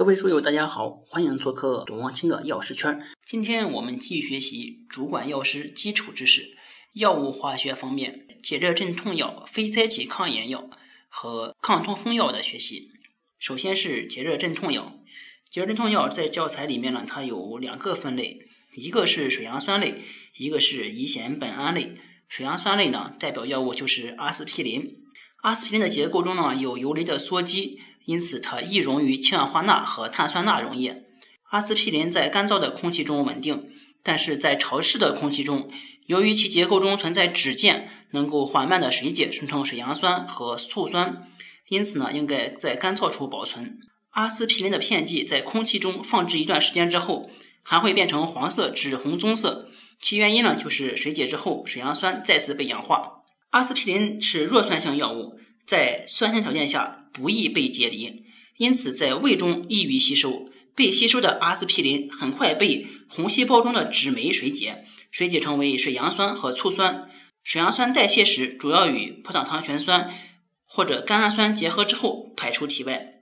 各位书友，大家好，欢迎做客董望清的药师圈。今天我们继续学习主管药师基础知识，药物化学方面，解热镇痛药、非甾体抗炎药和抗痛风药的学习。首先是解热镇痛药，解热镇痛药在教材里面呢，它有两个分类，一个是水杨酸类，一个是乙酰苯胺类。水杨酸类呢，代表药物就是阿司匹林。阿司匹林的结构中呢，有游离的羧基，因此它易溶于氢氧化钠和碳酸钠溶液。阿司匹林在干燥的空气中稳定，但是在潮湿的空气中，由于其结构中存在酯键，能够缓慢的水解生成水杨酸和醋酸，因此呢，应该在干燥处保存。阿司匹林的片剂在空气中放置一段时间之后，还会变成黄色至红棕色。其原因呢，就是水解之后，水杨酸再次被氧化。阿司匹林是弱酸性药物，在酸性条件下不易被解离，因此在胃中易于吸收。被吸收的阿司匹林很快被红细胞中的酯酶水解，水解成为水杨酸和醋酸。水杨酸代谢时主要与葡萄糖醛酸或者甘氨酸结合之后排出体外。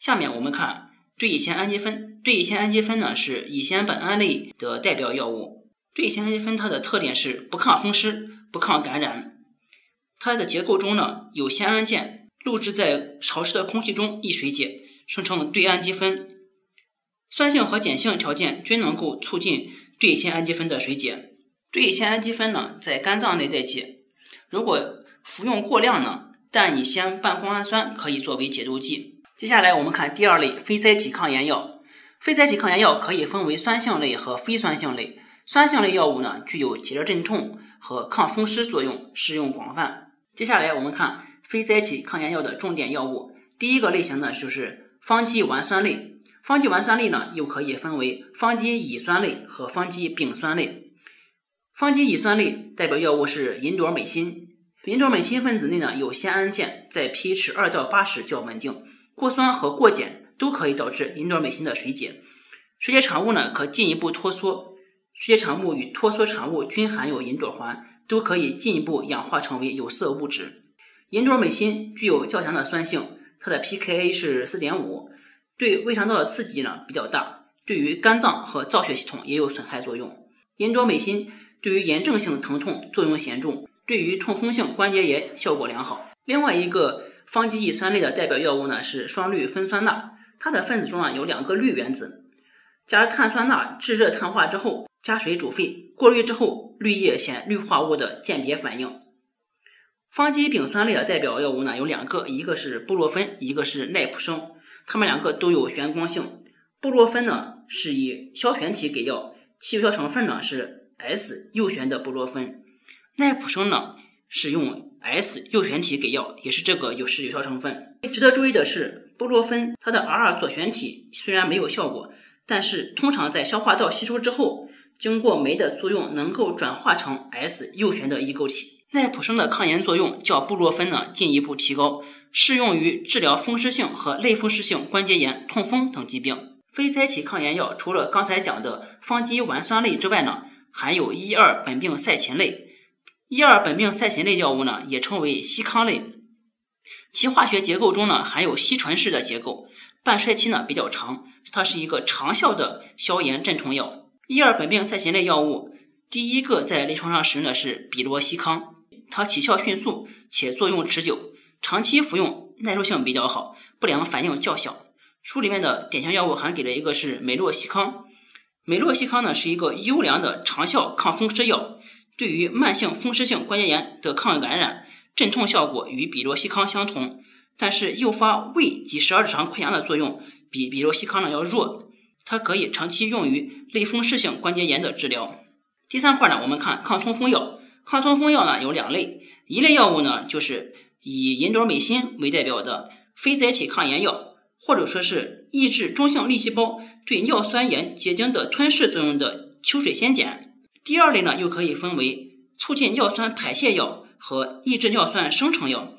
下面我们看对乙酰氨基酚，对乙酰氨基酚呢是乙酰苯胺类的代表药物。对乙酰氨基酚它的特点是不抗风湿、不抗感染。它的结构中呢有酰胺键，录制在潮湿的空气中易水解，生成对氨基酚。酸性和碱性条件均能够促进对酰氨基酚的水解。对酰氨基酚呢在肝脏内代谢，如果服用过量呢，但乙酰半胱氨酸可以作为解毒剂。接下来我们看第二类非甾体抗炎药。非甾体抗炎药可以分为酸性类和非酸性类。酸性类药物呢，具有解热镇痛和抗风湿作用，适用广泛。接下来我们看非甾体抗炎药的重点药物。第一个类型呢，就是芳基烷酸类。芳基烷酸类呢，又可以分为芳基乙酸类和芳基丙酸类。芳基乙酸类代表药物是吲哚美辛。吲哚美辛分子内呢有酰胺键，在 pH 二到八时较稳定。过酸和过碱都可以导致吲哚美辛的水解。水解产物呢，可进一步脱羧。水解产物与脱羧产物均含有吲哚环，都可以进一步氧化成为有色物质。吲哚美辛具有较强的酸性，它的 pKa 是四点五，对胃肠道的刺激呢比较大，对于肝脏和造血系统也有损害作用。吲哚美辛对于炎症性疼痛作用显著，对于痛风性关节炎效果良好。另外一个方基乙酸类的代表药物呢是双氯芬酸钠，它的分子中啊有两个氯原子，加碳酸钠制热碳化之后。加水煮沸，过滤之后，滤液显氯化物的鉴别反应。方基丙酸类的代表药物呢有两个，一个是布洛芬，一个是奈普生，它们两个都有旋光性。布洛芬呢是以硝旋体给药，其有效成分呢是 S 右旋的布洛芬。奈普生呢是用 S 右旋体给药，也是这个有是有效成分。值得注意的是，布洛芬它的 R 左旋体虽然没有效果，但是通常在消化道吸收之后。经过酶的作用，能够转化成 S 右旋的异构体。奈普生的抗炎作用较布洛芬呢进一步提高，适用于治疗风湿性和类风湿性关节炎、痛风等疾病。非甾体抗炎药除了刚才讲的方基烷酸类之外呢，还有一二苯并噻嗪类。一二苯并噻嗪类药物呢也称为西康类，其化学结构中呢含有烯醇式的结构，半衰期呢比较长，它是一个长效的消炎镇痛药。一二苯并噻嗪类药物，第一个在临床上使用的是比罗西康，它起效迅速且作用持久，长期服用耐受性比较好，不良反应较小。书里面的典型药物还给了一个是美洛西康，美洛西康呢是一个优良的长效抗风湿药，对于慢性风湿性关节炎的抗感染、镇痛效果与比罗西康相同，但是诱发胃及十二指肠溃疡的作用比比罗西康呢要弱。它可以长期用于类风湿性关节炎的治疗。第三块呢，我们看抗痛风药。抗痛风药呢有两类，一类药物呢就是以吲哚美辛为代表的非甾体抗炎药，或者说是抑制中性粒细胞对尿酸盐结晶的吞噬作用的秋水仙碱。第二类呢又可以分为促进尿酸排泄药和抑制尿酸生成药。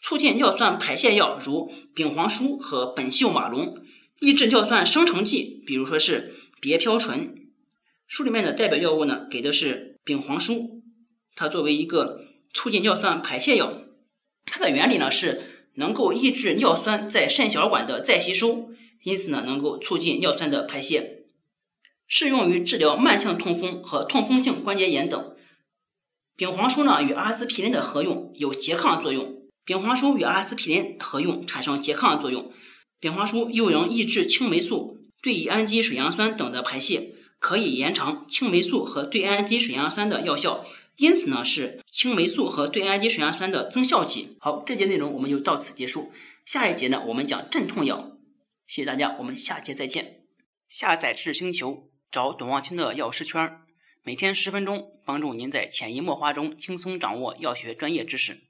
促进尿酸排泄药如丙黄舒和苯溴马龙。抑制尿酸生成剂，比如说是别嘌醇。书里面的代表药物呢，给的是丙黄舒，它作为一个促进尿酸排泄药，它的原理呢是能够抑制尿酸在肾小管的再吸收，因此呢，能够促进尿酸的排泄，适用于治疗慢性痛风和痛风性关节炎等。丙黄素呢，与阿司匹林的合用有拮抗作用。丙黄素与阿司匹林合用产生拮抗作用。丙黄素又能抑制青霉素、对乙氨基水杨酸等的排泄，可以延长青霉素和对氨基水杨酸的药效，因此呢，是青霉素和对氨基水杨酸的增效剂。好，这节内容我们就到此结束。下一节呢，我们讲镇痛药。谢谢大家，我们下节再见。下载知识星球，找董望清的药师圈，每天十分钟，帮助您在潜移默化中轻松掌握药学专业知识。